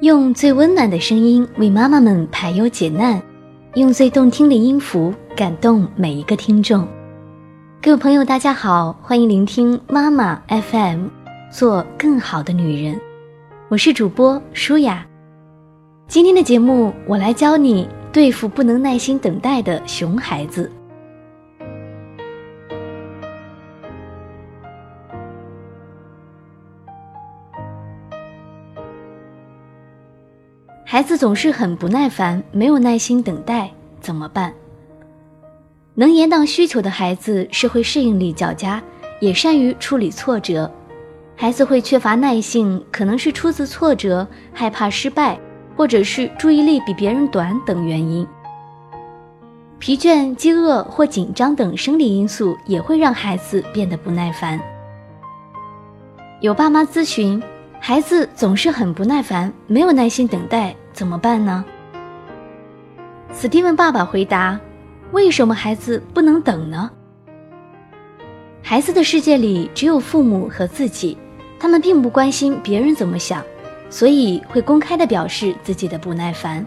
用最温暖的声音为妈妈们排忧解难，用最动听的音符感动每一个听众。各位朋友，大家好，欢迎聆听妈妈 FM，做更好的女人。我是主播舒雅。今天的节目，我来教你对付不能耐心等待的熊孩子。孩子总是很不耐烦，没有耐心等待，怎么办？能延宕需求的孩子，社会适应力较佳，也善于处理挫折。孩子会缺乏耐性，可能是出自挫折、害怕失败，或者是注意力比别人短等原因。疲倦、饥饿或紧张等生理因素也会让孩子变得不耐烦。有爸妈咨询。孩子总是很不耐烦，没有耐心等待，怎么办呢？史蒂文爸爸回答：“为什么孩子不能等呢？孩子的世界里只有父母和自己，他们并不关心别人怎么想，所以会公开的表示自己的不耐烦。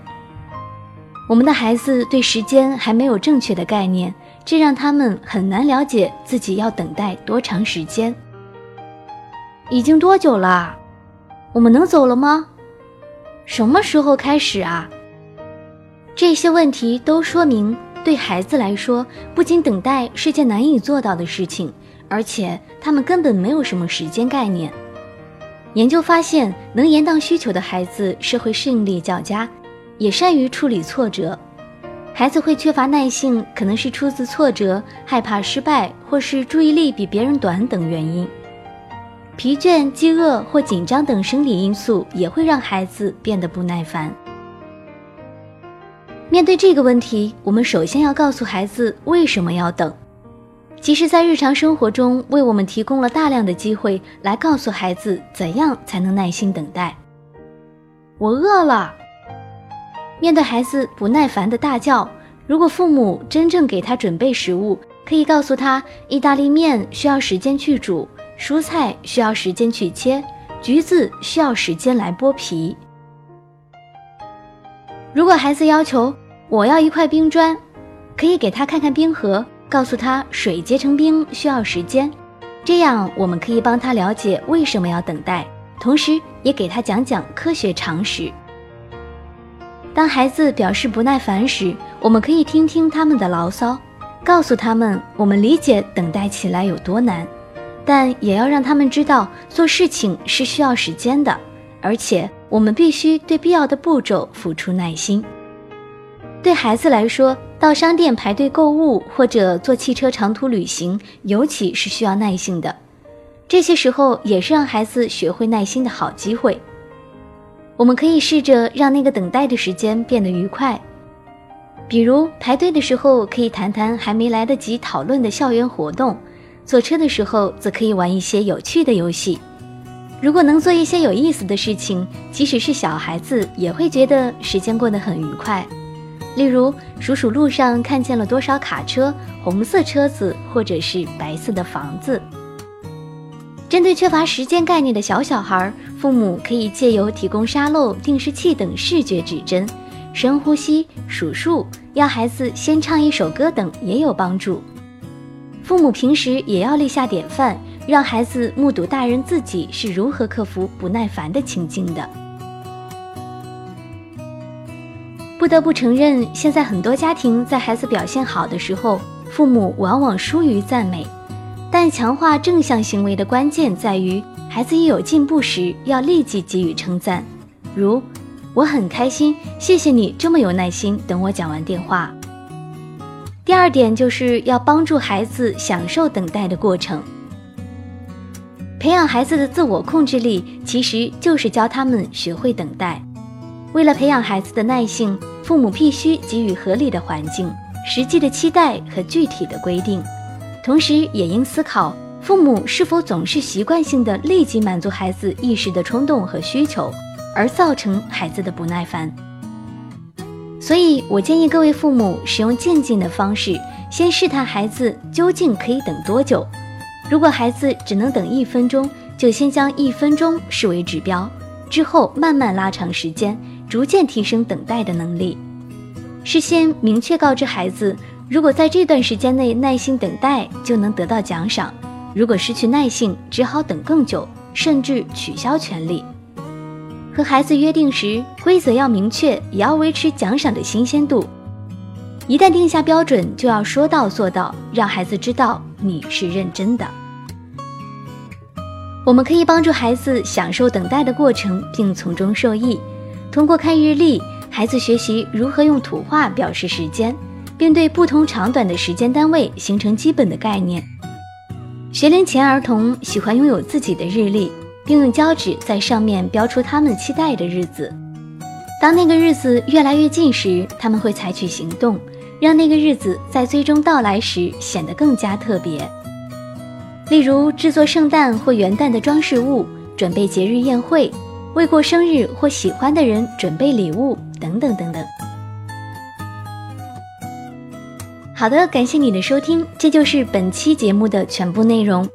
我们的孩子对时间还没有正确的概念，这让他们很难了解自己要等待多长时间。已经多久了？”我们能走了吗？什么时候开始啊？这些问题都说明，对孩子来说，不仅等待是件难以做到的事情，而且他们根本没有什么时间概念。研究发现，能延宕需求的孩子，社会适应力较佳，也善于处理挫折。孩子会缺乏耐性，可能是出自挫折、害怕失败，或是注意力比别人短等原因。疲倦、饥饿或紧张等生理因素也会让孩子变得不耐烦。面对这个问题，我们首先要告诉孩子为什么要等。其实在日常生活中为我们提供了大量的机会来告诉孩子怎样才能耐心等待。我饿了。面对孩子不耐烦的大叫，如果父母真正给他准备食物，可以告诉他，意大利面需要时间去煮。蔬菜需要时间去切，橘子需要时间来剥皮。如果孩子要求我要一块冰砖，可以给他看看冰河，告诉他水结成冰需要时间，这样我们可以帮他了解为什么要等待，同时也给他讲讲科学常识。当孩子表示不耐烦时，我们可以听听他们的牢骚，告诉他们我们理解等待起来有多难。但也要让他们知道，做事情是需要时间的，而且我们必须对必要的步骤付出耐心。对孩子来说，到商店排队购物或者坐汽车长途旅行，尤其是需要耐心的。这些时候也是让孩子学会耐心的好机会。我们可以试着让那个等待的时间变得愉快，比如排队的时候可以谈谈还没来得及讨论的校园活动。坐车的时候，则可以玩一些有趣的游戏。如果能做一些有意思的事情，即使是小孩子也会觉得时间过得很愉快。例如，数数路上看见了多少卡车、红色车子或者是白色的房子。针对缺乏时间概念的小小孩，父母可以借由提供沙漏、定时器等视觉指针，深呼吸、数数，要孩子先唱一首歌等也有帮助。父母平时也要立下典范，让孩子目睹大人自己是如何克服不耐烦的情境的。不得不承认，现在很多家庭在孩子表现好的时候，父母往往疏于赞美。但强化正向行为的关键在于，孩子一有进步时，要立即给予称赞，如“我很开心，谢谢你这么有耐心等我讲完电话。”第二点就是要帮助孩子享受等待的过程。培养孩子的自我控制力，其实就是教他们学会等待。为了培养孩子的耐性，父母必须给予合理的环境、实际的期待和具体的规定，同时也应思考父母是否总是习惯性的立即满足孩子一时的冲动和需求，而造成孩子的不耐烦。所以我建议各位父母使用渐进的方式，先试探孩子究竟可以等多久。如果孩子只能等一分钟，就先将一分钟视为指标，之后慢慢拉长时间，逐渐提升等待的能力。事先明确告知孩子，如果在这段时间内耐心等待，就能得到奖赏；如果失去耐性，只好等更久，甚至取消权利。和孩子约定时，规则要明确，也要维持奖赏的新鲜度。一旦定下标准，就要说到做到，让孩子知道你是认真的。我们可以帮助孩子享受等待的过程，并从中受益。通过看日历，孩子学习如何用图画表示时间，并对不同长短的时间单位形成基本的概念。学龄前儿童喜欢拥有自己的日历。并用胶纸在上面标出他们期待的日子。当那个日子越来越近时，他们会采取行动，让那个日子在最终到来时显得更加特别。例如，制作圣诞或元旦的装饰物，准备节日宴会，为过生日或喜欢的人准备礼物，等等等等。好的，感谢你的收听，这就是本期节目的全部内容。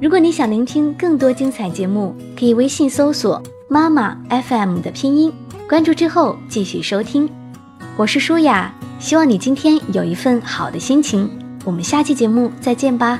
如果你想聆听更多精彩节目，可以微信搜索“妈妈 FM” 的拼音，关注之后继续收听。我是舒雅，希望你今天有一份好的心情。我们下期节目再见吧。